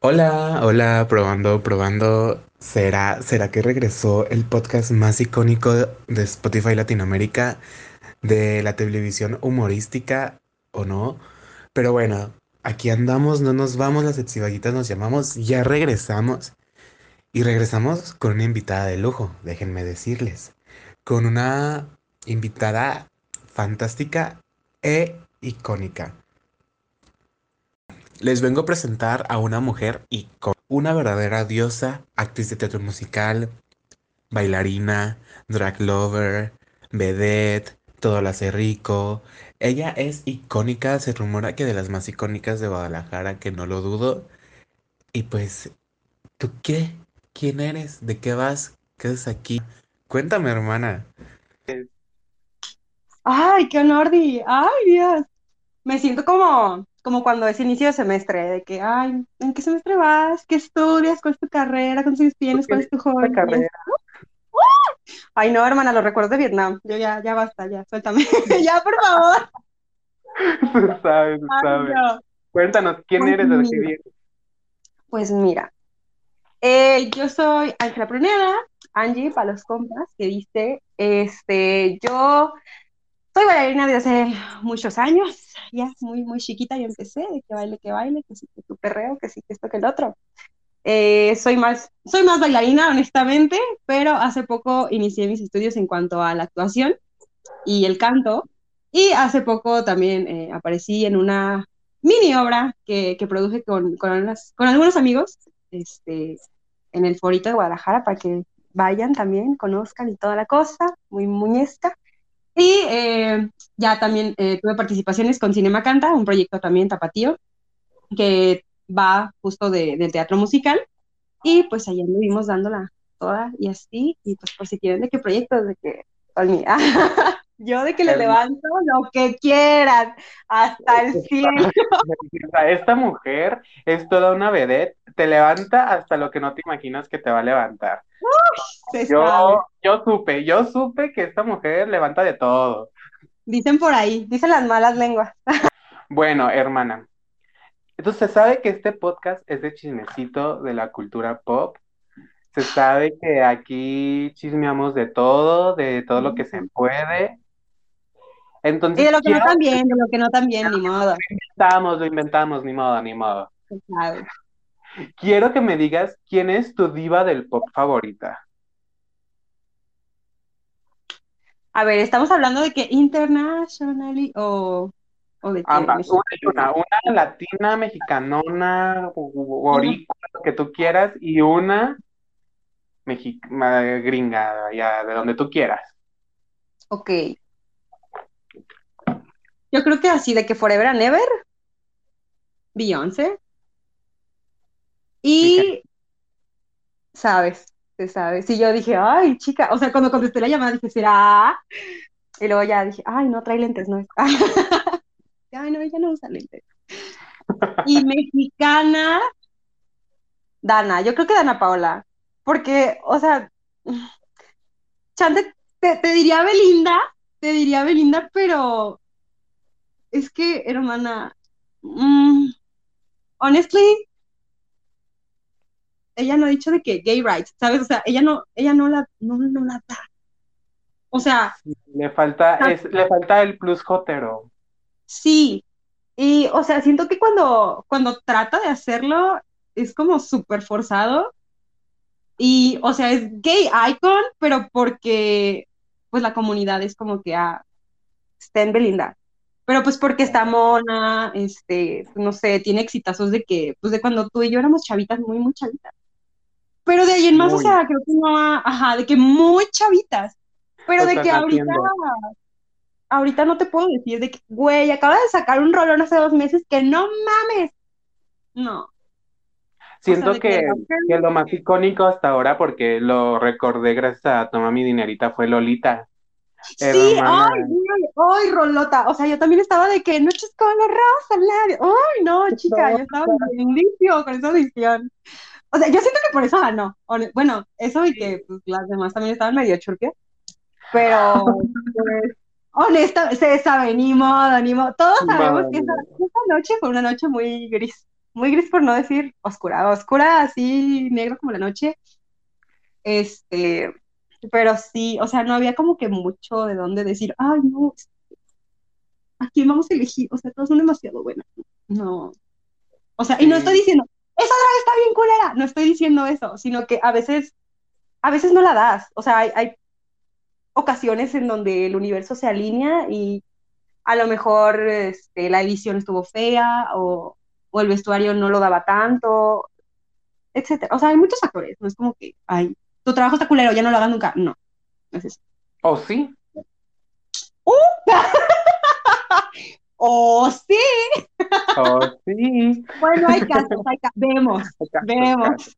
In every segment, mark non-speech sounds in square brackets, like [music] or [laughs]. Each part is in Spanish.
Hola, hola, probando, probando. ¿Será, será que regresó el podcast más icónico de Spotify Latinoamérica de la televisión humorística o no? Pero bueno, aquí andamos, no nos vamos, las exivaguitas nos llamamos, ya regresamos. Y regresamos con una invitada de lujo, déjenme decirles. Con una invitada fantástica e icónica. Les vengo a presentar a una mujer y una verdadera diosa, actriz de teatro musical, bailarina, drag lover, vedette, todo lo hace rico. Ella es icónica, se rumora que de las más icónicas de Guadalajara, que no lo dudo. Y pues, ¿tú qué? ¿Quién eres? ¿De qué vas? ¿Qué es aquí? Cuéntame, hermana. Ay, qué honor. Ay, Dios. Me siento como, como cuando es inicio de semestre, de que, ay, ¿en qué semestre vas? ¿Qué estudias? ¿Cuál es tu carrera? ¿Cuántos años tienes? ¿Cuál es tu hobby? carrera? Ay, no, hermana, los recuerdos de Vietnam. Yo ya, ya basta, ya, suéltame. [laughs] ya, por favor. Cuéntanos, ¿quién pues eres? ¿De qué vienes? Pues mira, eh, yo soy Ángela Pruneda, Angie, para los compas, que dice, este, yo soy bailarina desde hace muchos años, ya muy, muy chiquita yo empecé, de que baile, que baile, que sí, que tu perreo, que sí, que esto, que el otro. Eh, soy, más, soy más bailarina, honestamente, pero hace poco inicié mis estudios en cuanto a la actuación y el canto, y hace poco también eh, aparecí en una mini obra que, que produje con, con, con algunos amigos este, en el Forito de Guadalajara para que vayan también, conozcan y toda la cosa, muy muñesca. Y eh, ya también eh, tuve participaciones con Cinema Canta, un proyecto también tapatío, que va justo de, del teatro musical. Y pues ahí anduvimos dándola toda y así. Y pues por si quieren de qué proyecto, de que... [laughs] Yo de que le levanto lo que quieran, hasta el cielo. [laughs] Esta mujer es toda una vedette, te levanta hasta lo que no te imaginas que te va a levantar. yo, yo supe, yo supe que esta mujer levanta de todo. Dicen por ahí, dicen las malas lenguas. [laughs] Bueno, hermana, entonces se sabe que este podcast es de chismecito de la cultura pop. Se sabe que aquí chismeamos de todo, de todo lo que se puede. Entonces, y de lo que no también, de lo que no también, ni modo. Lo inventamos, lo inventamos, ni modo, ni modo. Quiero que me digas quién es tu diva del pop favorita. A ver, ¿estamos hablando de que internationally o, o de Ambas, una y una, una latina, mexicanona, boricua, lo que tú quieras, y una gringa, ya, de donde tú quieras. Ok. Yo creo que así, de que Forever and Ever, Beyoncé. Y, sabes, se sabe. Si yo dije, ay, chica, o sea, cuando contesté la llamada dije, ¿será? Y luego ya dije, ay, no trae lentes, no es. [laughs] ay, no, ella no usa lentes. Y mexicana, Dana, yo creo que Dana Paola, porque, o sea, Chante, te, te diría Belinda, te diría Belinda, pero es que, hermana, mm, honestly, ella no ha dicho de que gay rights, ¿sabes? O sea, ella no, ella no la, no, no la da. O sea. Le falta, es, le falta el plus jotero. Sí. Y, o sea, siento que cuando, cuando trata de hacerlo, es como súper forzado. Y, o sea, es gay icon, pero porque, pues la comunidad es como que, ah, está en Belinda pero pues porque está mona, este, no sé, tiene exitazos de que, pues de cuando tú y yo éramos chavitas, muy, muy chavitas. Pero de ahí en más, o sea, creo que no, ajá, de que muy chavitas, pero de que ahorita, ahorita no te puedo decir de que, güey, acaba de sacar un rolón hace dos meses que no mames, no. Siento que, que, lo más icónico hasta ahora, porque lo recordé gracias a Toma mi dinerita, fue Lolita. Sí, ay, ay, Rolota. O sea, yo también estaba de que noches con la rosa, Ay, no, chica, yo estaba bien limpio con esa edición. O sea, yo siento que por eso ganó. Bueno, eso y que pues, las demás también estaban medio churpias. Pero, [laughs] pues, honesta, modo, ni modo. Todos sabemos que esa, esa, noche fue una noche muy gris. muy gris por no decir oscura, oscura así, negro como la noche. Este, pero sí, o sea, no había como que mucho de dónde decir, ay, no, ¿a quién vamos a elegir? O sea, todos son demasiado buenas. No. O sea, y no estoy diciendo, esa drag está bien culera, no estoy diciendo eso, sino que a veces, a veces no la das. O sea, hay, hay ocasiones en donde el universo se alinea y a lo mejor este, la edición estuvo fea o, o, el vestuario no lo daba tanto, etcétera. O sea, hay muchos factores, no es como que, ay, tu trabajo está culero, ya no lo hagas nunca. No, no es eso. ¿O sí? ¡Uh! [laughs] ¡Oh, sí! [laughs] ¡Oh, sí! Bueno, hay casos, hay casos. Vemos, vemos.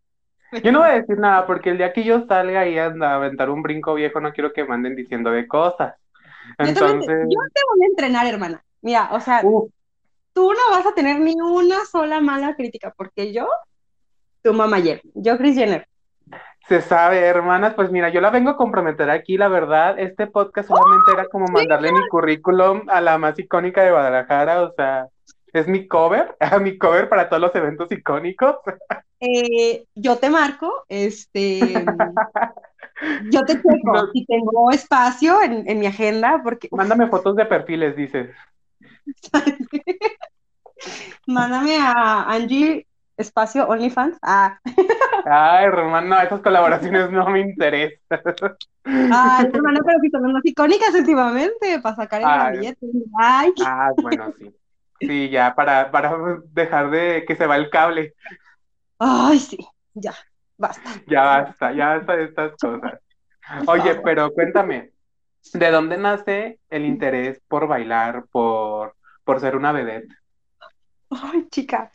Yo no voy a decir nada porque el día que yo salga y anda a aventar un brinco viejo, no quiero que manden diciendo de cosas. Entonces... Yo te, voy a entrenar, hermana. Mira, o sea, tú no vas a tener ni una sola mala crítica porque yo, tu mamá ayer, yo Chris Jenner, se sabe, hermanas, pues mira, yo la vengo a comprometer aquí, la verdad, este podcast solamente era como mandarle mi currículum a la más icónica de Guadalajara, o sea, es mi cover, [laughs] mi cover para todos los eventos icónicos. Eh, yo te marco, este, [laughs] yo te checo si tengo espacio en, en mi agenda, porque... Mándame fotos de perfiles, dices. [laughs] Mándame a Angie espacio OnlyFans. Ah. Ay, hermano, esas colaboraciones no me interesan. Ay, hermano, pero que son más icónicas últimamente para sacar el billete. Ay. Ah, bueno, sí. Sí, ya, para, para dejar de que se va el cable. Ay, sí, ya, basta. Ya basta, ya basta de estas cosas. Oye, pero cuéntame, ¿de dónde nace el interés por bailar, por, por ser una vedette? Ay, chica,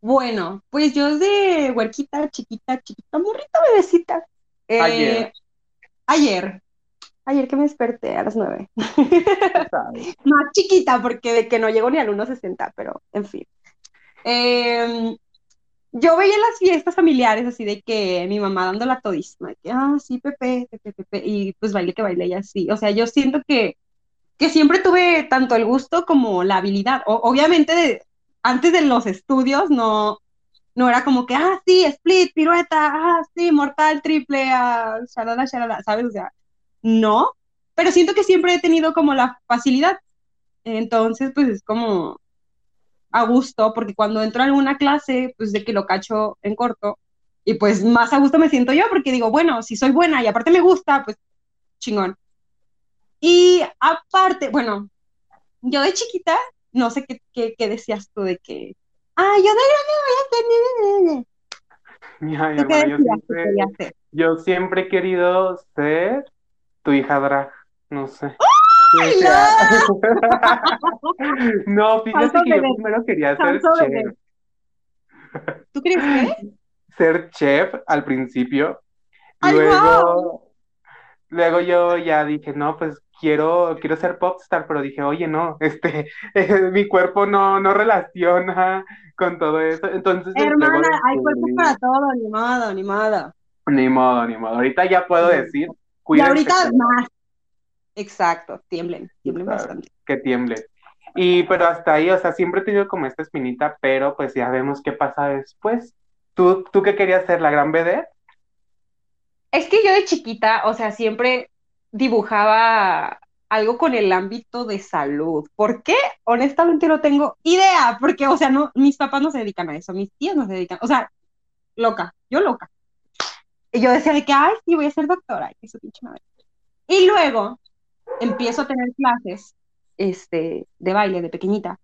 bueno, pues yo de huerquita, chiquita, chiquita, morrita, bebecita. Eh, ayer. Ayer. Ayer que me desperté a las nueve. [laughs] Más chiquita, porque de que no llego ni al 1.60, pero en fin. Em, yo veía las fiestas familiares así de que mi mamá dando la todísima, que, ah, sí, Pepe, Pepe, Pepe, y pues baile que baile y así. O sea, yo siento que, que siempre tuve tanto el gusto como la habilidad. O, obviamente de, antes de los estudios no, no era como que, ah, sí, split, pirueta, ah, sí, mortal, triple, ah, shalala, shalala, ¿sabes? O sea, no, pero siento que siempre he tenido como la facilidad. Entonces, pues es como a gusto, porque cuando entro a alguna clase, pues de que lo cacho en corto, y pues más a gusto me siento yo, porque digo, bueno, si soy buena y aparte me gusta, pues chingón. Y aparte, bueno, yo de chiquita no sé qué, qué, decías tú de que, ah, yo de grande voy a Mira, yo, siempre, yo siempre he querido ser tu hija drag, no sé. no, [laughs] fíjate que yo primero quería ser chef. ¿Tú crees que? [laughs] Ser chef al principio. luego, luego yo ya dije, no, pues quiero, quiero ser popstar, pero dije, oye, no, [laughs] este, [laughs] mi cuerpo no, no relaciona con todo eso. Entonces, hermana, hay cuerpo para todo, ni modo, ni modo. Ni modo, ni modo. Ahorita ya puedo decir, Y ahorita más. Exacto, tiemblen, tiemblen bastante. Que tiemblen. Y pero hasta ahí, o sea, siempre he tenido como esta espinita, pero pues ya vemos qué pasa después. ¿Tú, tú qué querías ser, la gran BD? Es que yo de chiquita, o sea, siempre dibujaba algo con el ámbito de salud. ¿Por qué? Honestamente no tengo idea, porque, o sea, no, mis papás no se dedican a eso, mis tías no se dedican, o sea, loca, yo loca. Y yo decía de que, ay, sí, voy a ser doctora, eso pinche madre. Y luego empiezo a tener clases este, de baile de pequeñita.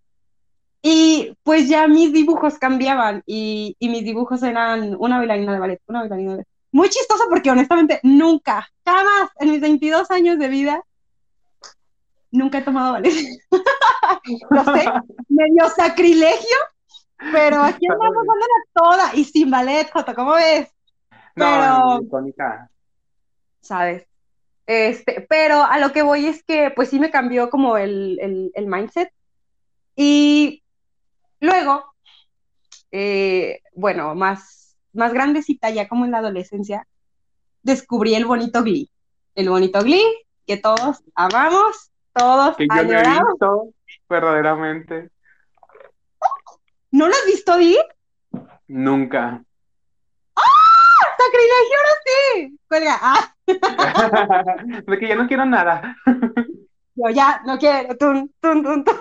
Y pues ya mis dibujos cambiaban y, y mis dibujos eran una bailarina de ballet, una bailarina de ballet muy chistoso porque honestamente nunca, jamás en mis 22 años de vida, nunca he tomado ballet. [laughs] Lo sé, medio sacrilegio, pero aquí andamos dándola toda y sin ballet, ¿cómo ves? Pero, ¿sabes? Este, pero a lo que voy es que pues sí me cambió como el, el, el mindset. Y luego, eh, bueno, más más grandecita, ya como en la adolescencia, descubrí el bonito Glee. El bonito Glee que todos amamos, todos que yo he visto verdaderamente. ¿No lo has visto, Di? Nunca. ¡Ah! ¡Sacrilegio ahora sí! Cuelga. ¡Ah! [laughs] de que ya no quiero nada. Yo ya no quiero. Tun, tun, tun, tun.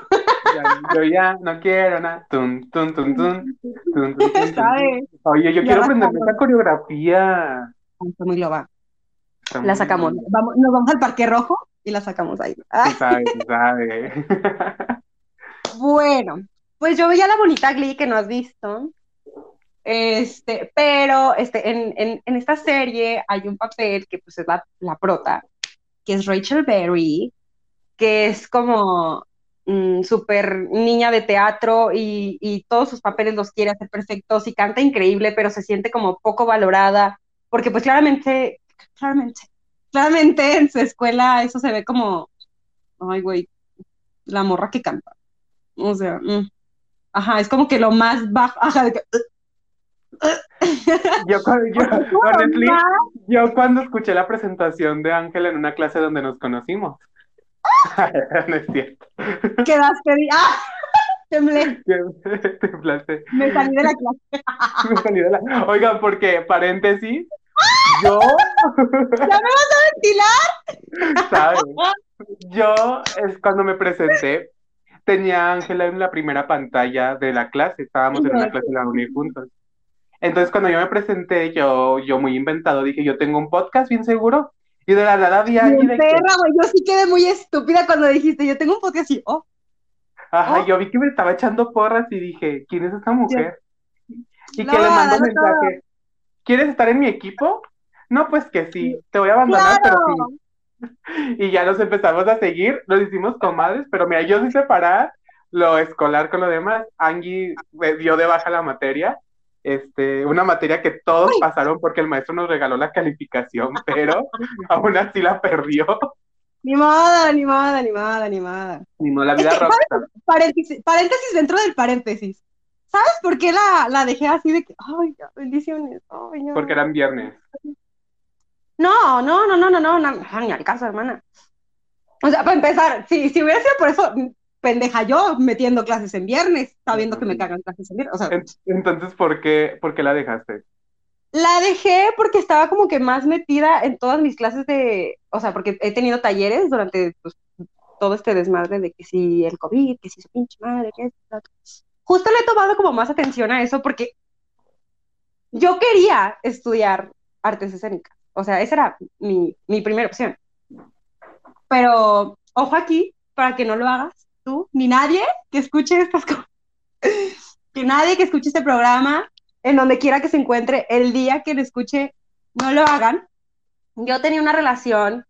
Yo ya no quiero nada. Tun, tun, tun, tun. Tun, tun, tun, tun. ¿Sabes? Oye, yo quiero aprenderme esa coreografía. Muy loba. Está La sacamos. Vamos, nos vamos al Parque Rojo y la sacamos ahí. Ah, Sí sabe, sí sabe. Bueno, pues yo veía la bonita Glee que no has visto. Este, pero este, en, en, en esta serie hay un papel que pues es la, la prota, que es Rachel Berry, que es como mm, súper niña de teatro y, y todos sus papeles los quiere hacer perfectos y canta increíble, pero se siente como poco valorada, porque pues claramente, claramente, claramente en su escuela eso se ve como, ay güey, la morra que canta. O sea, mm. ajá, es como que lo más bajo, ajá, de que, [laughs] Yo, cuando- yo, honestly, yo cuando escuché la presentación de Ángela en una clase donde nos conocimos. [laughs] no es cierto. quedaste, ¡ah! [laughs] Temblé, [laughs] Temblaste. me salí de la clase. Me salí de la- Oigan, porque, paréntesis, yo, ¿Ya me vas a ventilar? ¿sabes? Yo, es cuando me presenté, tenía a Ángela en la primera pantalla de la clase, estábamos en una clase de la uni juntos. Entonces, cuando yo me presenté, yo, yo muy inventado, dije, yo tengo un podcast bien seguro, y de la nada vi a alguien que, perra, güey, yo sí quedé muy estúpida cuando dijiste, yo tengo un podcast así, oh, ajá, Oh. yo vi que me estaba echando porras y dije, ¿quién es esta mujer? Y que le un todo. mensaje, ¿quieres estar en mi equipo? No, pues que sí, te voy a abandonar, pero sí. [laughs] Y ya nos empezamos a seguir, nos hicimos comadres, pero mira, yo sí separar lo escolar con lo demás. Angie me dio de baja la materia, este, una materia que todos pasaron porque el maestro nos regaló la calificación, [laughs] pero aún así la perdió. Ni modo, ni modo, ni modo, ni modo. Ni no, la Es vida rockstar. Paréntesis, paréntesis dentro del paréntesis. ¿Sabes por qué la, la dejé así de que, ay, bendiciones, ay, ya. Porque eran viernes. No, no, no, no, no, no, no, ni al caso, hermana. O sea, para empezar, si, si hubiera sido por eso, pendeja yo metiendo clases en viernes, sabiendo que me cagan clases en viernes. O sea, En- Entonces, ¿por qué, por qué la dejaste? la dejé porque estaba como que más metida en todas mis clases de, o sea, porque he tenido talleres durante pues, todo este desmadre de que si el COVID, que si su pinche madre, que esto. Justo le he tomado como más atención a eso porque yo quería estudiar artes escénicas. O sea, esa era mi, mi primera opción. Pero, ojo aquí, para que no lo hagas tú, ni nadie que escuche estas cosas, que nadie que escuche este programa, en donde quiera que se encuentre, el día que lo escuche, no lo hagan. Yo tenía una relación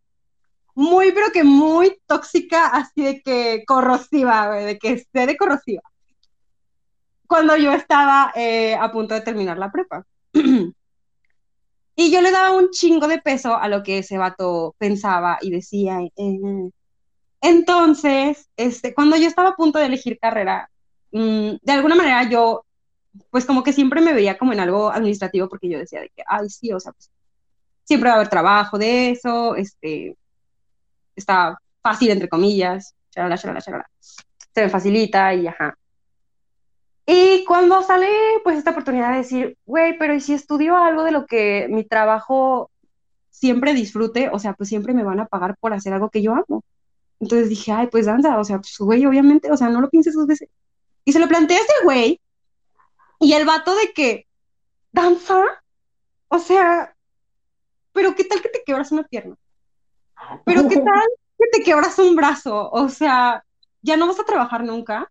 muy, pero que muy tóxica, así de que corrosiva, de que sé de corrosiva. Cuando yo estaba eh, a punto de terminar la prepa. [clears throat] Y yo le daba un chingo de peso a lo que ese vato pensaba y decía. eh. Entonces, este, cuando yo estaba a punto de elegir carrera, mm, de alguna manera yo, pues como que siempre me veía como en algo administrativo porque yo decía de que, ay, sí, o sea, pues siempre va a haber trabajo de eso, este, está fácil, entre comillas, charala, charala, charala. Se me facilita y ajá. Y cuando sale, pues, esta oportunidad de decir, güey, pero ¿y si estudio algo de lo que mi trabajo siempre disfrute? O sea, pues siempre me van a pagar por hacer algo que yo amo. Entonces dije, ay, pues danza, o sea, pues, güey, obviamente, o sea, no lo pienses dos veces. Y se lo planteé a ese güey, y el vato de que, ¿danza? O sea, pero ¿qué tal que te quebras una pierna? Pero ¿qué [laughs] tal que te quebras un brazo? O sea, ya no vas a trabajar nunca.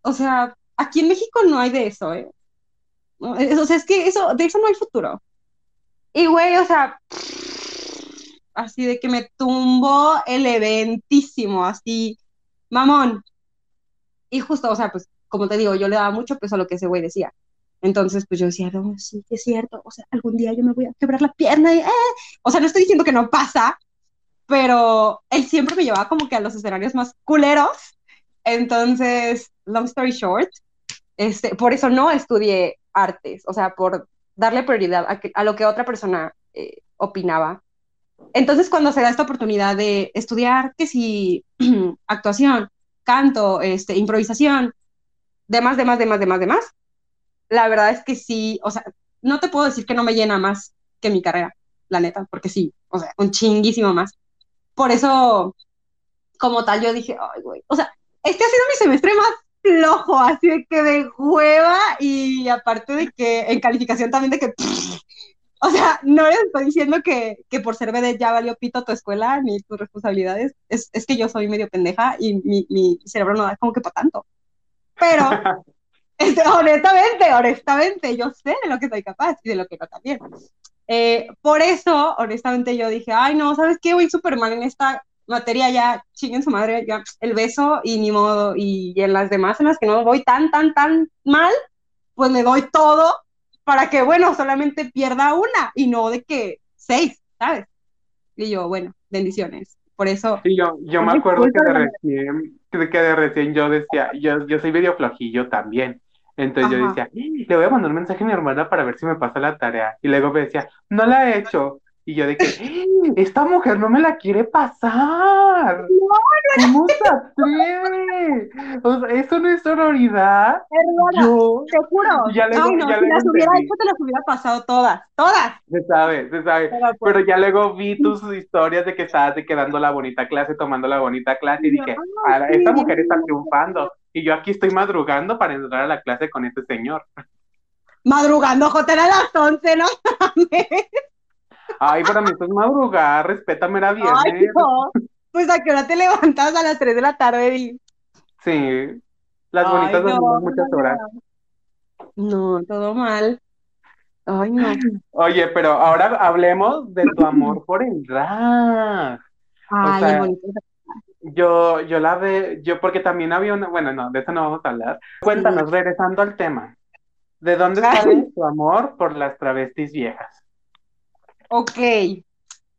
O sea, aquí en México no hay de eso, ¿eh? O sea, es que eso, de eso no hay futuro. Y güey, o sea, así de que me tumbó el eventísimo, así, mamón. Y justo, o sea, pues, como te digo, yo le daba mucho peso a lo que ese güey decía. Entonces, pues yo decía, no, sí, es cierto, o sea, algún día yo me voy a quebrar la pierna y, eh. O sea, no estoy diciendo que no pasa, pero él siempre me llevaba como que a los escenarios más culeros. Entonces, long story short, este, por eso no estudié artes, o sea, por darle prioridad a, que- a lo que otra persona eh, opinaba. Entonces, cuando se da esta oportunidad de estudiar, que si [clears throat] actuación, canto, este, improvisación, demás, demás, demás, demás, demás, la verdad es que sí, o sea, no te puedo decir que no me llena más que mi carrera, la neta, porque sí, o sea, un chinguísimo más. Por eso, como tal, yo dije, ay, güey, o sea, este ha sido mi semestre más flojo, así de que de hueva y aparte de que en calificación también de que, [laughs] o sea, no les estoy diciendo que, que por ser BD ya valió pito tu escuela ni tus responsabilidades, es, es que yo soy medio pendeja y mi, mi cerebro no da como que para tanto. Pero, [laughs] este, honestamente, honestamente, yo sé de lo que soy capaz y de lo que no también. Eh, por eso, honestamente, yo dije, ay, no, ¿sabes qué? Voy súper mal en esta materia, ya chinguen su madre, ya el beso y ni modo. Y, en las demás, en las que no voy tan, tan, tan mal, pues le doy todo para que, bueno, solamente pierda una y no de que seis, ¿sabes? Y yo, bueno, bendiciones. Por eso. Sí, yo, yo me acuerdo que de, recién, que de recién yo decía, yo, yo soy medio flojillo también. Entonces yo decía, le voy a mandar un mensaje a mi hermana para ver si me pasa la tarea. Y luego me decía, no la he hecho. Y yo de que, esta mujer no me la quiere pasar. ¿Cómo se atreve? O sea, eso no es sororidad. yo, te juro. Ya luego, Ay, no, ya si las hubiera hecho, te las hubiera pasado todas, todas. Se sabe, se sabe. Pero, pues ya luego vi tus historias de que estabas de quedando la bonita clase, tomando la bonita clase, y dije, ah, esta mujer está triunfando. Y yo aquí estoy madrugando para entrar a la clase con este señor. Madrugando, Joder, a las 11, ¿no? [laughs] Ay, para mí esto es madrugar, respétame, era viernes. Ay, no. Pues a qué hora te levantas a las 3 de la tarde, Sí, las bonitas no, muchas horas. No, todo mal. Ay, no. Oye, pero ahora hablemos de tu amor [clears throat] por el drag. Ay, bonito. Yo, yo la ve, yo porque también había una, bueno, no, de eso no vamos a hablar. Cuéntanos, regresando al tema, ¿de dónde sale tu amor por las travestis viejas? Ok,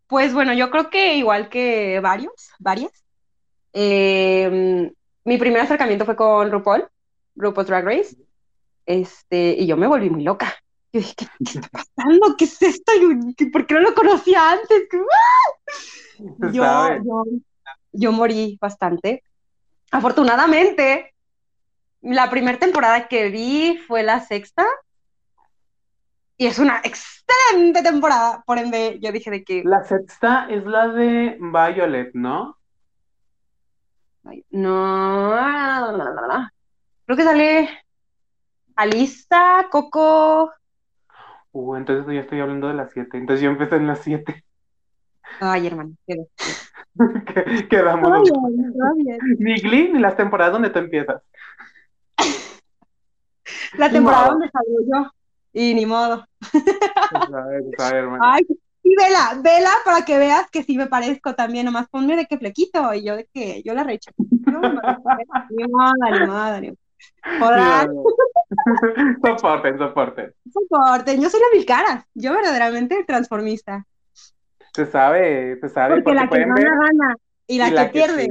pues bueno, yo creo que igual que varios, varias. Em, mi primer acercamiento fue con RuPaul, RuPaul Drag Race, este, y yo me volví muy loca. Yo dije, ¿qué, está pasando? ¿Qué es esto? ¿Por qué no lo conocía antes? Yo, yo, yo morí bastante. Afortunadamente, la primera temporada que vi fue la sexta, y es una excelente temporada. Por ende, yo dije de que. La sexta es la de Violet, ¿no? No. Creo que sale Alista, Coco. Uh, entonces yo estoy hablando de las siete. Entonces yo empecé en las siete. Ay, hermano, [laughs] Quedamos. Ni Glee ni las temporadas donde tú empiezas. La temporada donde salgo yo. Y ni modo. Ay, sí, vela, vela para que veas que sí me parezco también, nomás ponme de qué flequito, y yo de que yo la recho. No, [laughs] ni modo, ni modo, ni Soporten, soporten. Soporten, yo soy la mil caras, yo verdaderamente transformista. Se sabe, se sabe. Porque, la que gana, gana. Y la, que, pierde,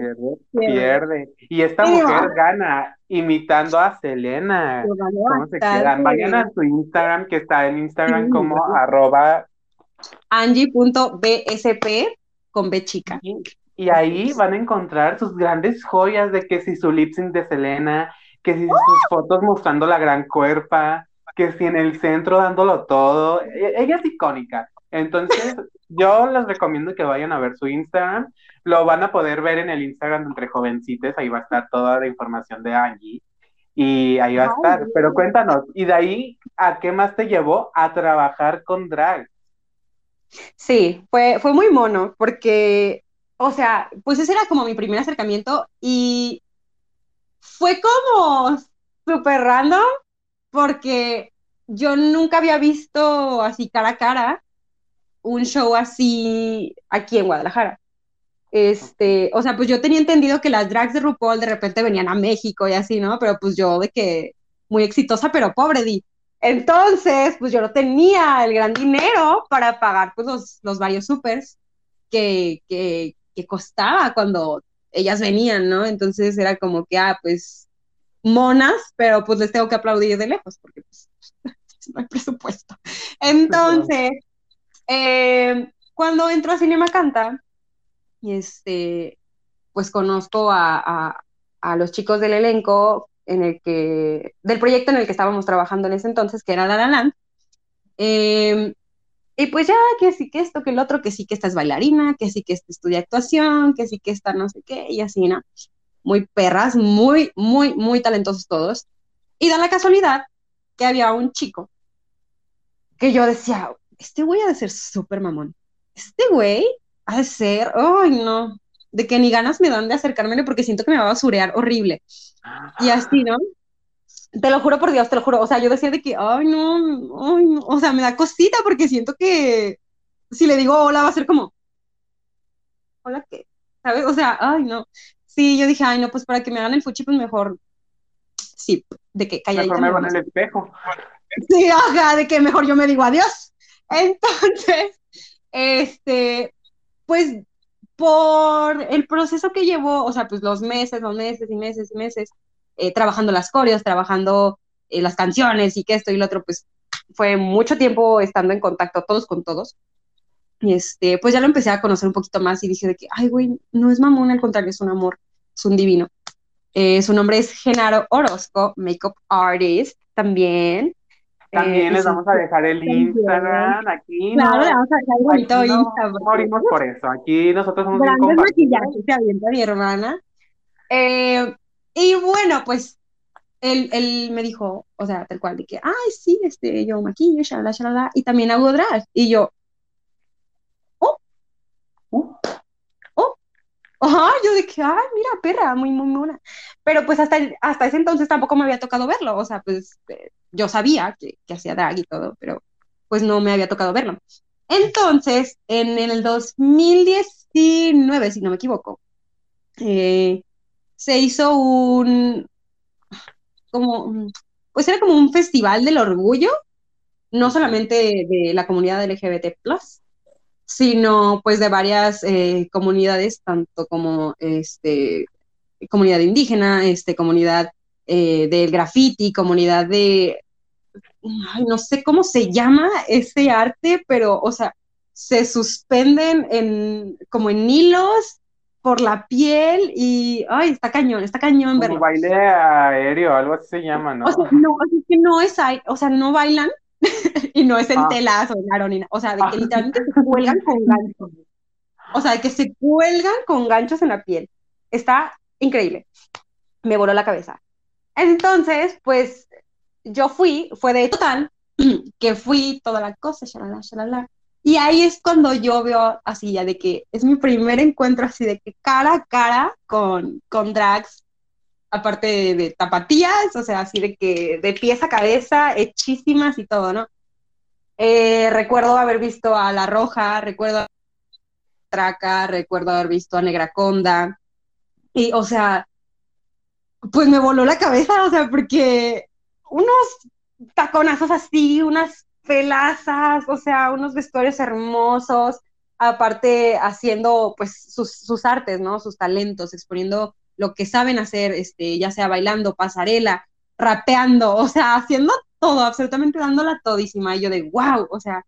pierde, Y esta mujer gana imitando a Selena. ¿Cómo se quedan? Vayan a su Instagram, que está en Instagram como arroba Angie.bsp con B chica. Y, ahí van a encontrar sus grandes joyas de que si su lip sync de Selena, que si sus fotos mostrando la gran cuerpa, que si en el centro dándolo todo. E, ella es icónica. Entonces, yo les recomiendo que vayan a ver su Instagram. Lo van a poder ver en el Instagram de Entre Jovencites. Ahí va a estar toda la información de Angie. Y ahí va a estar. Pero cuéntanos, ¿y de ahí a qué más te llevó a trabajar con drag? Sí, fue, fue muy mono, porque, o sea, pues ese era como mi primer acercamiento y fue como súper random, porque yo nunca había visto así cara a cara un show así aquí en Guadalajara. Este, o sea, pues yo tenía entendido que las drags de RuPaul de repente venían a México y así, ¿no? Pero pues yo de que muy exitosa, pero pobre, di. Entonces, pues yo no tenía el gran dinero para pagar pues los, los varios supers que, que, que costaba cuando ellas venían, ¿no? Entonces era como que, ah, pues monas, pero pues les tengo que aplaudir de lejos porque pues [laughs] no hay presupuesto. Entonces, eh, cuando entro a Cinema Canta, este, pues conozco a, los chicos del elenco en el que, del proyecto en el que estábamos trabajando en ese entonces, que era La La Land. Em, y pues ya, que sí que esto, que el otro, que sí que esta es bailarina, que sí que esta estudia actuación, que sí que esta no sé qué, y así, ¿no? Muy perras, muy, muy, muy talentosos todos. Y da la casualidad que había un chico que yo decía, este güey ha de ser súper mamón. Este güey ha de ser, ay, no, de que ni ganas me dan de acercármele porque siento que me va a basurear horrible. Y así, ¿no? Te lo juro por Dios, te lo juro. O sea, yo decía de que, ay, no, ay, no. O sea, me da cosita porque siento que si le digo hola va a ser como, hola, ¿qué? ¿Sabes? O sea, ay, no. Sí, yo dije, ay, no, pues para que me hagan el fuchi, pues mejor, sí, de que calladita. Mejor me van el espejo. Sí, ajá, de que mejor yo me digo adiós. Entonces, este, pues por el proceso que llevó, o sea, pues los meses, los meses y meses y meses, eh, trabajando las coreos, trabajando eh, las canciones y que esto y lo otro, pues fue mucho tiempo estando en contacto todos con todos. Y este, pues ya lo empecé a conocer un poquito más y dije de que, ay, güey, no es mamón, al contrario, es un amor, es un divino. Eh, su nombre es Genaro Orozco, makeup artist también. También les vamos a dejar el Instagram aquí. Claro, le vamos a dejar el bonito Instagram. morimos por eso. Aquí nosotros somos Grandes bien maquillajes se avienta mi hermana. Eh, y bueno, pues él, él, me dijo, o sea, tal cual, de que, ay, sí, este, yo maquillo, shalala, shalala, y también hago drag. Y yo, oh, oh, oh, ajá, yo de que, ay, mira, perra, muy, muy mona. Pero pues hasta, hasta ese entonces tampoco me había tocado verlo, o sea, pues eh, yo sabía que, que hacía drag y todo, pero pues no me había tocado verlo. Entonces, en el 2019, si no me equivoco, eh, se hizo un, como, pues era como un festival del orgullo, no solamente de la comunidad LGBT+, sino pues de varias eh, comunidades, tanto como este, comunidad indígena, este, comunidad eh, del graffiti, comunidad de, no sé cómo se llama ese arte, pero, o sea, se suspenden en, como en hilos por la piel y, ay, está cañón, está cañón Como baile aéreo, algo así se llama, ¿no? O sea, no, es que no es, o sea, no bailan [laughs] y no es en ah. telas o en o sea, de que ah. literalmente se cuelgan con ganchos. O sea, de que se cuelgan con ganchos en la piel. Está increíble. Me voló la cabeza. Entonces, pues, yo fui, fue de total, [clears throat] que fui toda la cosa, shalala, shalala. Y ahí es cuando yo veo así ya de que es mi primer encuentro así de que cara a cara con, con drags, aparte de, tapatías, o sea, así de que de pies a cabeza, hechísimas y todo, ¿no? Eh, recuerdo haber visto a La Roja, recuerdo a Traca, recuerdo haber visto a Negra Conda, y o sea, pues me voló la cabeza, o sea, porque unos taconazos así, unas pelazas, o sea, unos vestuarios hermosos, aparte haciendo pues sus, artes, ¿no? Sus talentos, exponiendo lo que saben hacer, este, ya sea bailando, pasarela, rapeando, [laughs] o sea, haciendo todo, absolutamente dándola todísima. Y yo de, wow, o sea,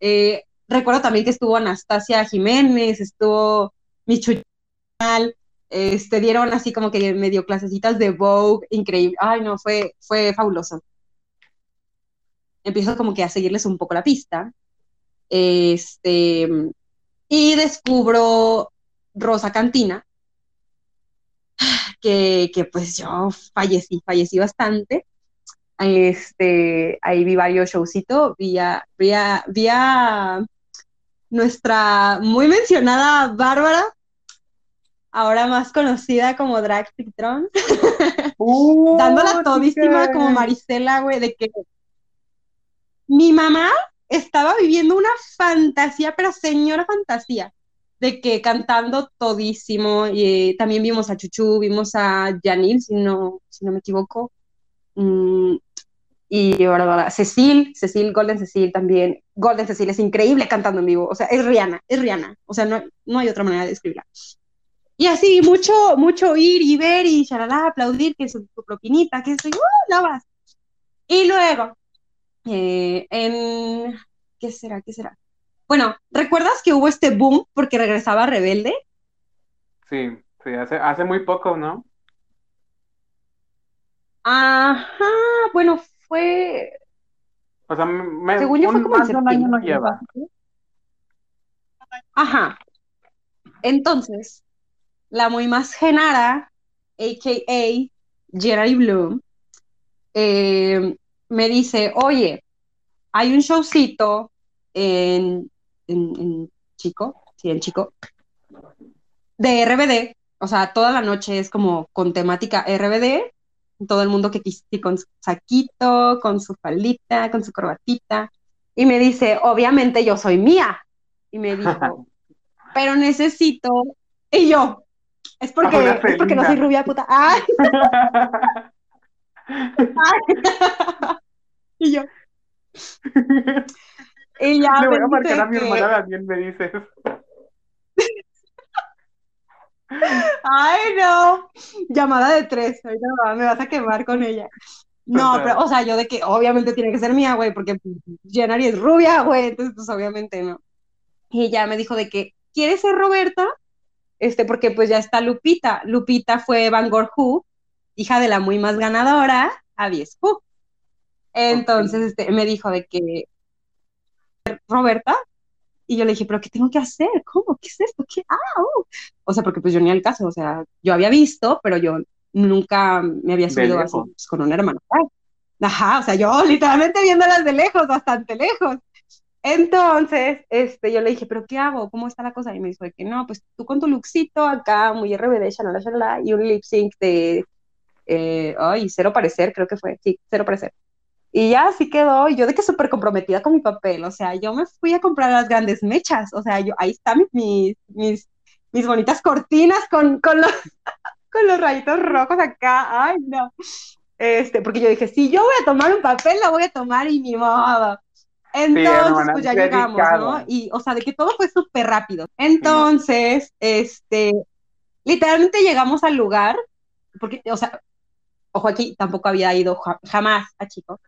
eh, recuerdo también que estuvo Anastasia Jiménez, estuvo Michu este, dieron así como que medio clasecitas de Vogue, increíble. Ay, no, fue, fue fabuloso empiezo como que a seguirles un poco la pista. Este, y descubro Rosa Cantina, que, que, pues yo fallecí, fallecí bastante. Este, ahí vi varios showcitos, vi a, vi, vi a nuestra muy mencionada Bárbara, ahora más conocida como Drag Tron, [laughs] uh, dándola todísima como Marisela, güey, de que mi mamá estaba viviendo una fantasía, pero señora fantasía, de que cantando todísimo, y eh, también vimos a Chuchu, vimos a Janil, si no, si no me equivoco, mm, y ahora Cecil, Cecil, Golden Cecil también, Golden Cecil es increíble cantando en vivo, o sea, es Rihanna, es Rihanna, o sea, no, no hay otra manera de describirla. Y así, mucho, mucho ir y ver y charalá, aplaudir, que es su, propinita, que soy, uh, vas. Y luego, eh, en, ¿qué será? ¿Qué será? Bueno, ¿recuerdas que hubo este boom porque regresaba Rebelde? Sí, sí, hace, hace muy poco, ¿no? Ajá, bueno, fue. O sea, me, Según yo fue como más de un año no lleva. Ajá. Entonces, la muy más Genara, a.k.a. Jerry Bloom, eh, me dice, oye, hay un showcito en, en, en Chico, sí, en Chico, de RBD, o sea, toda la noche es como con temática RBD, todo el mundo que quisiste con su saquito, con su faldita, con su corbatita, y me dice, obviamente yo soy mía, y me dijo, [laughs] pero necesito, y yo, es porque, es porque no soy rubia, puta, ¡ay! [laughs] [laughs] y yo, y ya Le voy a marcar a mi que- hermana Daniel, me dices. [laughs] Ay, no. Llamada de tres. Ahorita me va- me vas a quemar con ella. No, pero, o sea, yo de que obviamente tiene que ser mía, güey, porque Jenary es rubia, güey, entonces, pues obviamente no. Y ella me dijo de que, ¿quieres ser Roberta? Este, porque pues ya está Lupita. Lupita fue Van Gogh Who, hija de la muy más ganadora, Avies. Entonces, este, me dijo de que, Roberta, y yo le dije, ¿pero qué tengo que hacer? ¿Cómo? ¿Qué es esto? ¿Qué? Ah, oh. O sea, porque pues yo ni al caso, o sea, yo había visto, pero yo nunca me había subido así pues, con una hermana. Ay, Ajá, o sea, yo literalmente viéndolas de lejos, bastante lejos. Entonces, este, yo le dije, ¿pero qué hago? ¿Cómo está la cosa? Y me dijo que no, pues tú con tu lookcito acá, muy RBD, shalala, shalala, y un lip sync de, eh, ay, cero parecer, creo que fue, sí, cero parecer. Y ya así quedó, yo de que súper comprometida con mi papel, o sea, yo me fui a comprar las grandes mechas, o sea, yo, ahí están mis, mis, mis, bonitas cortinas con, con, los, [laughs] con los rayitos rojos acá, ay, no. Este, porque yo dije, si yo voy a tomar un papel, lo voy a tomar y ni modo. Entonces, hermana, pues ya llegamos, ¿no? Y, o sea, de que todo fue súper rápido. Entonces, este, literalmente llegamos al lugar, porque, o sea, ojo aquí, tampoco había ido ja- jamás a Chico,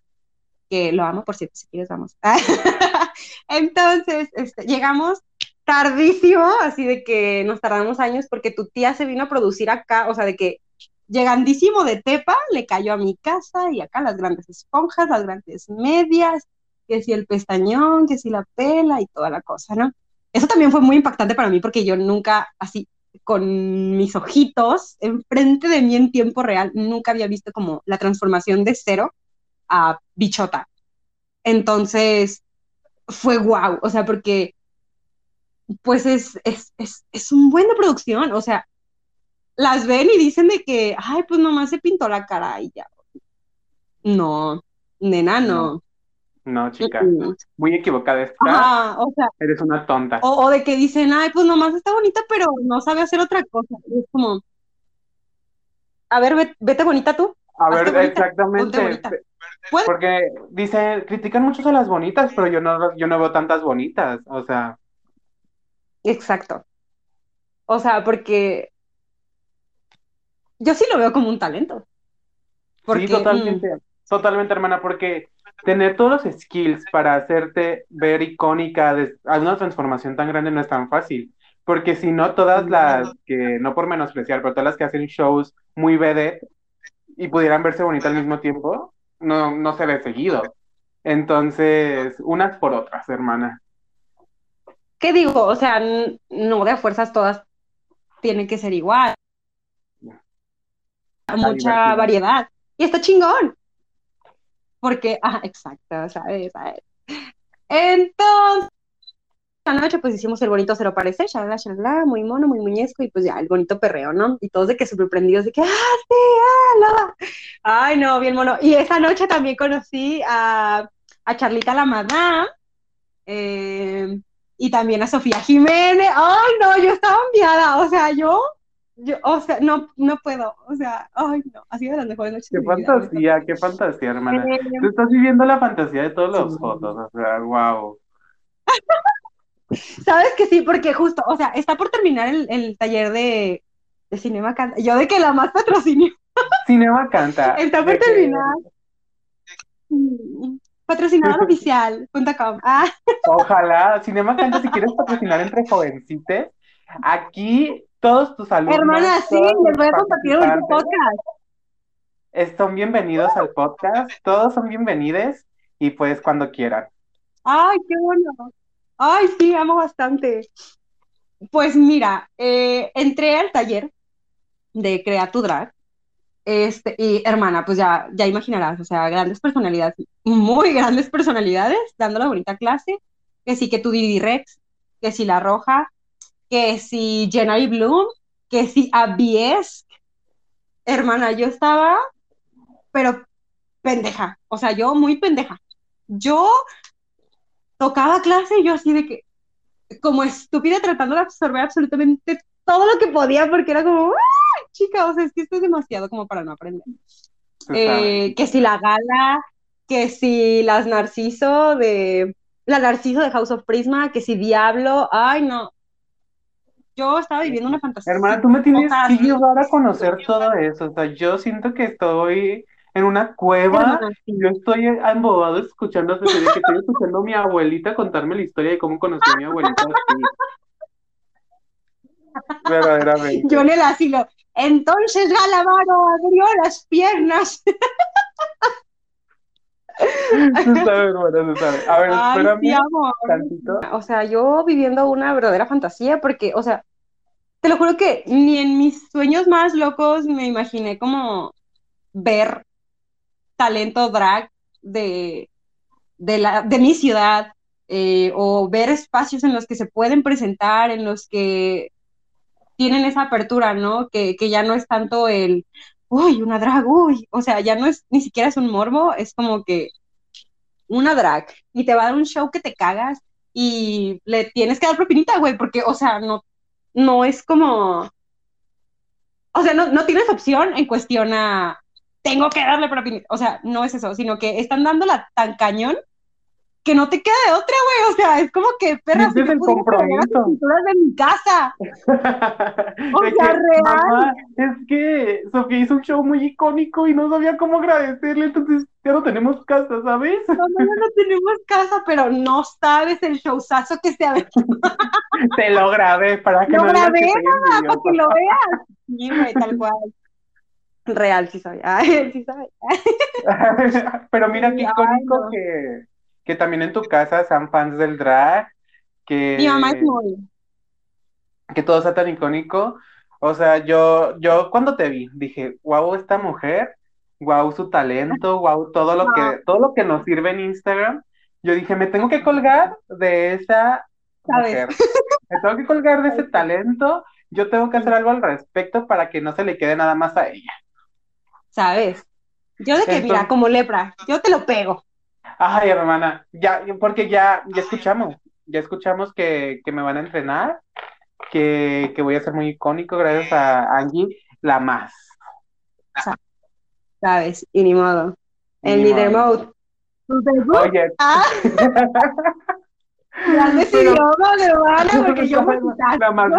que lo amo, por cierto, si quieres vamos. [laughs] Entonces, este, llegamos tardísimo, así de que nos tardamos años porque tu tía se vino a producir acá, o sea, de que llegandísimo de Tepa, le cayó a mi casa y acá las grandes esponjas, las grandes medias, que si el pestañón, que si la pela y toda la cosa, ¿no? Eso también fue muy impactante para mí porque yo nunca, así, con mis ojitos, enfrente de mí en tiempo real, nunca había visto como la transformación de cero a bichota. Entonces, fue guau, o sea, porque pues es, es, es, es un buen de producción, o sea, las ven y dicen de que, ay, pues nomás se pintó la cara y ya. No, nena, no. No, chica, muy equivocada estás. Ajá, o sea, Eres una tonta. o, o de que dicen, ay, pues nomás está bonita, pero no sabe hacer otra cosa. Y es como, a ver, ve- vete bonita tú. A hazte ver, bonita, exactamente. Pues- Porque dice, critican mucho a las bonitas, pero yo no, yo no veo tantas bonitas. O sea, Exacto. O sea, porque yo sí lo veo como un talento. Porque, sí, totalmente, totalmente, hermana, porque tener todos los skills para hacerte ver icónica de a una transformación tan grande no es tan fácil. Porque si no, todas las que, no por menospreciar, pero todas las que hacen shows muy vedette y pudieran verse bonitas al mismo tiempo, no, no se ve seguido. Entonces, unas por otras, hermana. ¿qué digo? O sea, no de fuerzas todas tienen que ser igual. Mucha divertido. variedad. Y está chingón. Porque, ah, exacto, ¿sabes? ¿sabes? Entonces, la noche pues hicimos el bonito cero parecer, shalala, shalala, muy mono, muy muñesco, y pues ya, el bonito perreo, ¿no? Y todos de que sorprendidos de que, ah, sí, ah, Ay, no, bien mono. Y esa noche también conocí a, a Charlita la eh, y también a Sofía Jiménez. Ay, no, yo estaba enviada, o sea, yo, yo, o sea, no, no puedo, o sea, ay, no, ha sido de las mejores noches Qué de mi vida. fantasía, qué fantasía, hermana. Eh, Tú estás viviendo la fantasía de todos los Sí. fotos, o sea, wow. [laughs] Sabes que sí, porque justo, o sea, está por terminar el, el taller de, de Cinema. Yo de que la más patrocinio Cinema canta. está por terminar. Patrocinador [laughs] oficial.com. Ah, Ojalá, Cinema Canta, si quieres patrocinar entre jovencites, aquí todos tus alumnos. hermana, sí, les voy a compartir un podcast. Son bienvenidos al podcast, todos son bienvenidos y pues cuando quieran. Ay, qué bueno. Ay, sí, amo bastante. Pues mira, eh, entré al taller de Crea tu Drag. Este, y hermana, pues ya, ya imaginarás, o sea, grandes personalidades, muy grandes personalidades, dando la bonita clase. Que sí, que tu Didi Rex, que si La Roja, que si Jenna Bloom, que si Abies. Hermana, yo estaba, pero pendeja, o sea, yo muy pendeja. Yo tocaba clase y yo así de que, como estúpida tratando de absorber absolutamente todo lo que podía porque era como, ¡ah! [laughs] chica, o sea, es que esto es demasiado como para no aprender. Eh, que si la gala, que si las Narciso de, la Narciso de House of Prisma, que si Diablo, ay no. Yo estaba viviendo una fantasía. Hermana, tú me tienes que llevar a conocer todo eso. O sea, yo siento que estoy en una cueva y yo estoy embobado escuchando, que estoy escuchando a mi abuelita contarme la historia de cómo conocí a mi abuelita. [laughs] Verdaderamente. Yo en el asilo. Entonces Galamaro abrió las piernas. Se sabe, hermana, se sabe. A ver, espérame tantito. O sea, yo viviendo una verdadera fantasía, porque, o sea, te lo juro que ni en mis sueños más locos me imaginé como ver talento drag de, de, la, de mi ciudad eh, o ver espacios en los que se pueden presentar, en los que tienen esa apertura, ¿no? Que, que ya no es tanto el, uy, una drag, uy, o sea, ya no es, ni siquiera es un morbo, es como que una drag y te va a dar un show que te cagas y le tienes que dar propinita, güey, porque, o sea, no, no es como, o sea, no, no tienes opción en cuestión a, tengo que darle propina. O sea, no es eso, sino que están dándola tan cañón que no te queda de otra, güey. O sea, es como que, perra, es el compromiso. de mi casa. o sea, real. es que Sofía hizo un show muy icónico y no sabía cómo agradecerle, entonces ya no tenemos casa, ¿sabes? No, no, no tenemos casa, pero no sabes el showzazo que se ha Te lo grabé para que lo no grabé, para que lo veas. Sí, güey, tal cual. Real, sí sabe. sí sabe. Pero mira qué icónico que, que también en tu casa sean fans del drag. Que, Mi mamá es muy. Que todo sea tan icónico. O sea, yo, yo cuando te vi, dije, wow, esta mujer, wow, su talento, wow, todo lo que, todo lo que nos sirve en Instagram. Yo dije, me tengo que colgar de esa mujer. Me tengo que colgar de ese talento. Yo tengo que hacer algo al respecto para que no se le quede nada más a ella. ¿sabes? Yo de que, mira, como lepra, yo te lo pego. Ay, hermana, ya, porque ya, ya escuchamos, ya escuchamos que, me van a entrenar, que, voy a ser muy icónico gracias a Angie, la más. ¿Sabes? Y ni modo. En mi demo. Oye. Ah. [laughs] Ya decidió, vale, porque yo me La más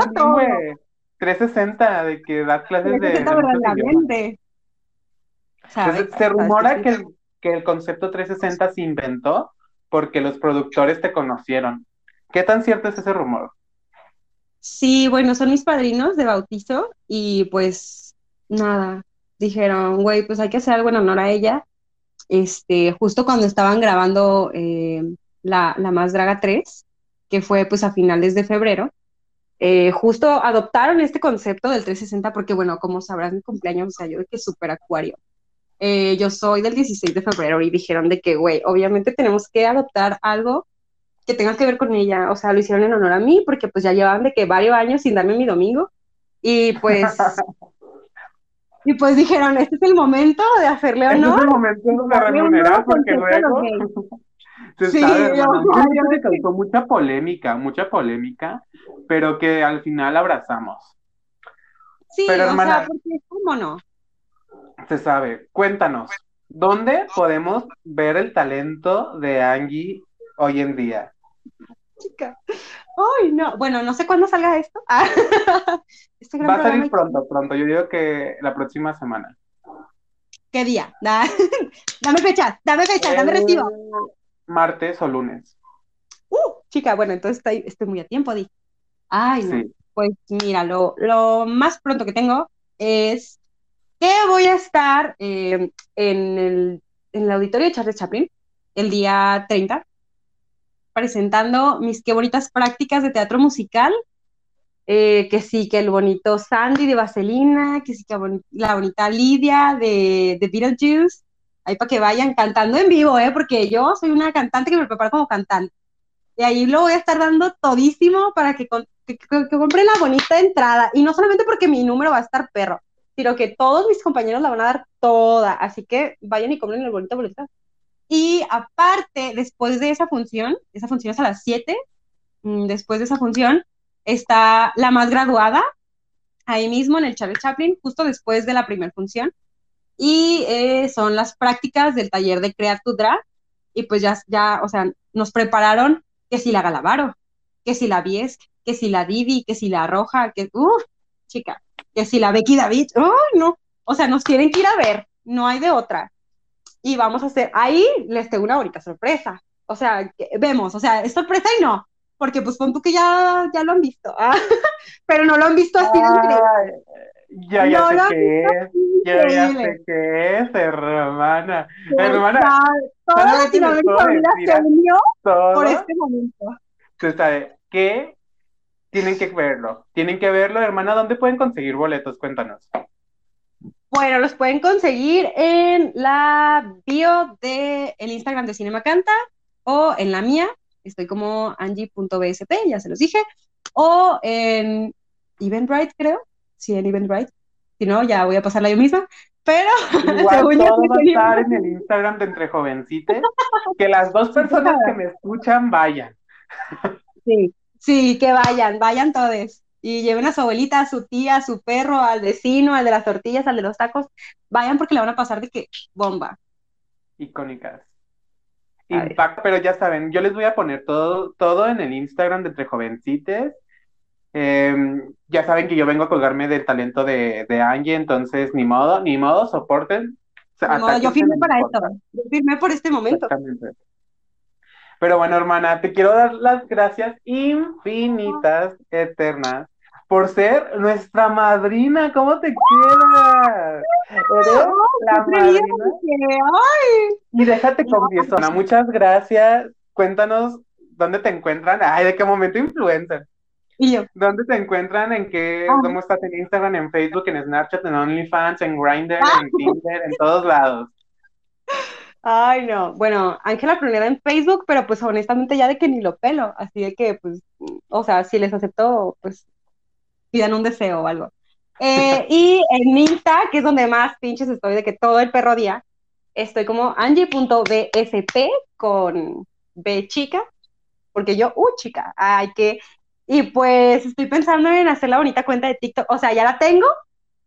360 de que da clases de. 360 se rumora que el, que el concepto 360 se inventó porque los productores te conocieron. ¿Qué tan cierto es ese rumor? Sí, bueno, son mis padrinos de bautizo y pues nada, dijeron, güey, pues hay que hacer algo en honor a ella. Este, justo cuando estaban grabando eh, la, la Más Draga 3, que fue pues a finales de febrero, eh, justo adoptaron este concepto del 360 porque, bueno, como sabrán, mi cumpleaños, o sea, yo de que súper acuario. Eh, yo soy del 16 de febrero y dijeron de que, güey, obviamente tenemos que adoptar algo que tenga que ver con ella. O sea, lo hicieron en honor a mí porque pues ya llevaban de que varios años sin darme mi domingo. Y pues... [laughs] y pues dijeron, este es el momento de hacerle honor. Este es el momento de remunerar porque luego... [laughs] Se sí, sabe, yo, [laughs] causó mucha polémica, mucha polémica, pero que al final abrazamos. Sí, pero, hermana, o sea, porque ¿cómo no? Se sabe. Cuéntanos, ¿dónde podemos ver el talento de Angie hoy en día? Chica. Ay, no. Bueno, no sé cuándo salga esto. [laughs] este Va a salir pronto, pronto. Yo digo que la próxima semana. ¿Qué día? [laughs] dame fecha, dame fecha, dame recibo. Martes o lunes. Uh, chica, bueno, entonces estoy, estoy muy a tiempo, di. Ay, no. Pues mira, lo, lo más pronto que tengo es que voy a estar eh, en, el, en el auditorio de Charles Chaplin el día 30 presentando mis qué bonitas prácticas de teatro musical. Eh, que sí, que el bonito Sandy de Vaselina, que sí, que la bonita Lidia de, de Beetlejuice, ahí para que vayan cantando en vivo, ¿eh? porque yo soy una cantante que me preparo como cantante. Y ahí lo voy a estar dando todísimo para que, que, compren la bonita entrada. Y no solamente porque mi número va a estar perro, sino que todos mis compañeros la van a dar toda. Así que vayan y compren el bonito boleto y aparte, después de esa función, esa función es a las 7, mm, después de esa función está la más graduada, ahí mismo en el Charles Chaplin, justo después de la primera función. Y eh, son las prácticas del taller de Creative Drag. Y pues ya, ya, o sea, nos prepararon que si la Galavaro, que si la Vies, que si la Didi, que si la Roja, que, uff, chica, que si la Becky David, oh, no, o sea, nos tienen que ir a ver, no hay de otra y vamos a hacer, ahí les tengo una bonita sorpresa. O sea, vemos, o sea, es sorpresa y no, porque pues pon tú que ya, ya lo han visto, ¿ah? [laughs] pero no lo han visto así de Ya, ya sé qué es, ya, ya sé qué es, hermana. hermana, toda Latinoamérica se unió por este momento. Tú sabes, ¿qué? Tienen que verlo, tienen que verlo, hermana, ¿dónde pueden conseguir boletos? Cuéntanos. Bueno, los pueden conseguir en la bio del el Instagram de Cinema Canta o en la mía, estoy como angie.bsp, ya se los dije, o en Eventbrite, creo, sí, en Eventbrite. Si no, ya voy a pasarla yo misma, pero [laughs] Igual todo va a estar en el [laughs] Instagram de Entre Jovencites, que las dos personas que me escuchan vayan. Sí, sí, que vayan, vayan todos y lleven a su abuelita, a su tía, a su perro, al vecino, al de las tortillas, al de los tacos, vayan porque le van a pasar de que bomba. Icónicas. Impacto, pero ya saben, yo les voy a poner todo, todo en el Instagram de Entre Jovencites. Em, ya saben que yo vengo a colgarme del talento de, de Angie, entonces ni modo, ni modo, soporten. yo firmé para esto, yo firmé por este momento. Exactamente. Pero bueno, hermana, te quiero dar las gracias infinitas, eternas, por ser nuestra madrina. ¿Cómo te quedas? Eres la madrina. Y déjate confieso, muchas gracias. Cuéntanos dónde te encuentran. Ay, ¿de qué momento influencer? Y yo. ¿Dónde te encuentran? ¿En qué? Ah. ¿Cómo estás en Instagram, en Facebook, en Snapchat, en OnlyFans, en Grindr, ah. en Tinder, en todos lados? [laughs] Ay, no. Bueno, Ángela Pruneda en Facebook, pero pues honestamente ya de que ni lo pelo. Así de que, pues, o sea, si les acepto, pues pidan un deseo o algo. Eh, y en Insta, que es donde más pinches estoy, de que todo el perro día, estoy como angie.bsp con B chica, porque yo, uh, chica, hay que. Y pues estoy pensando en hacer la bonita cuenta de TikTok. O sea, ya la tengo,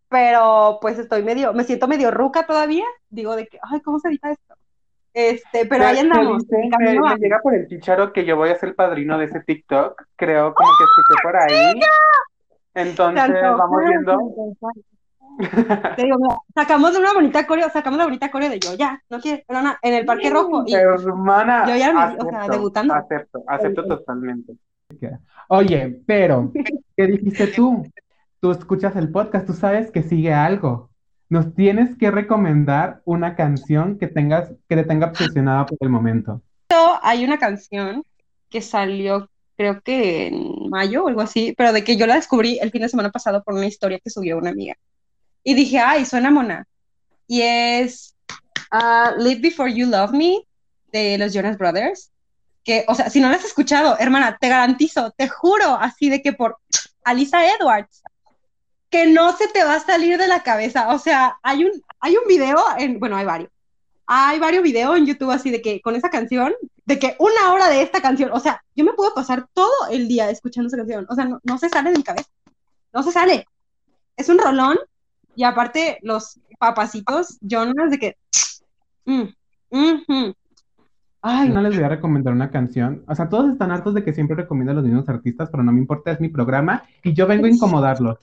pero pues estoy medio, me siento medio ruca todavía. Digo de que, ay, ¿cómo se edita esto? Este, pero ahí andamos. me, llega por el chicharo que yo voy a ser el padrino de ese TikTok. Creo como que escuché por ahí. Entonces, vamos viendo. Te digo, sacamos una bonita coreo, sacamos la bonita coreo de yo ya, no quiero, en el Parque Rojo. Y hermana, yo ya me, o sea, debutando. Acepto, acepto totalmente. Oye, pero, [laughs] ¿qué dijiste tú? Tú escuchas el podcast, tú sabes que sigue algo nos tienes que recomendar una canción que tengas, que te tenga obsesionada por el momento. Hay una canción que salió, creo que en mayo o algo así, pero de que yo la descubrí el fin de semana pasado por una historia que subió una amiga. Y dije, ay, suena mona. Y es uh, Live Before You Love Me de los Jonas Brothers. Que, o sea, si no la has escuchado, hermana, te garantizo, te juro, así de que por Alisa Edwards que no se te va a salir de la cabeza. O sea, hay un, hay un video, en, bueno, hay varios. Hay varios videos en YouTube así de que con esa canción, de que una hora de esta canción, o sea, yo me puedo pasar todo el día escuchando esa canción. O sea, no, se sale de mi cabeza. No se sale. Es un rolón. Y aparte, los papacitos, Jonas, de que. Mm, mm, Ay, no les voy a recomendar una canción. O sea, todos están hartos de que siempre recomiendo a los mismos artistas, pero no me importa, es mi programa y yo vengo a incomodarlos.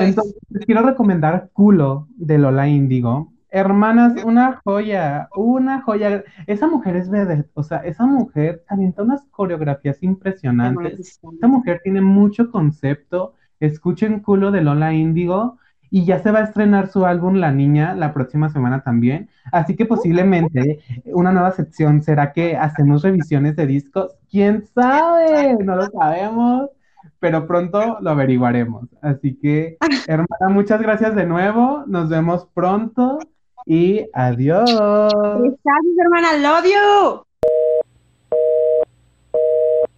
Entonces, quiero recomendar Culo de Lola Índigo. Hermanas, una joya, una joya. Esa mujer es verde, o sea, esa mujer avienta unas coreografías impresionantes. Esa mujer tiene mucho concepto. Escuchen Culo de Lola Índigo y ya se va a estrenar su álbum La Niña la próxima semana también. Así que posiblemente una nueva sección será que hacemos revisiones de discos. ¿Quién sabe? No lo sabemos, pero pronto lo averiguaremos. Así que, hermana, muchas gracias de nuevo. Nos vemos pronto y adiós. Gracias, hermana. Love you.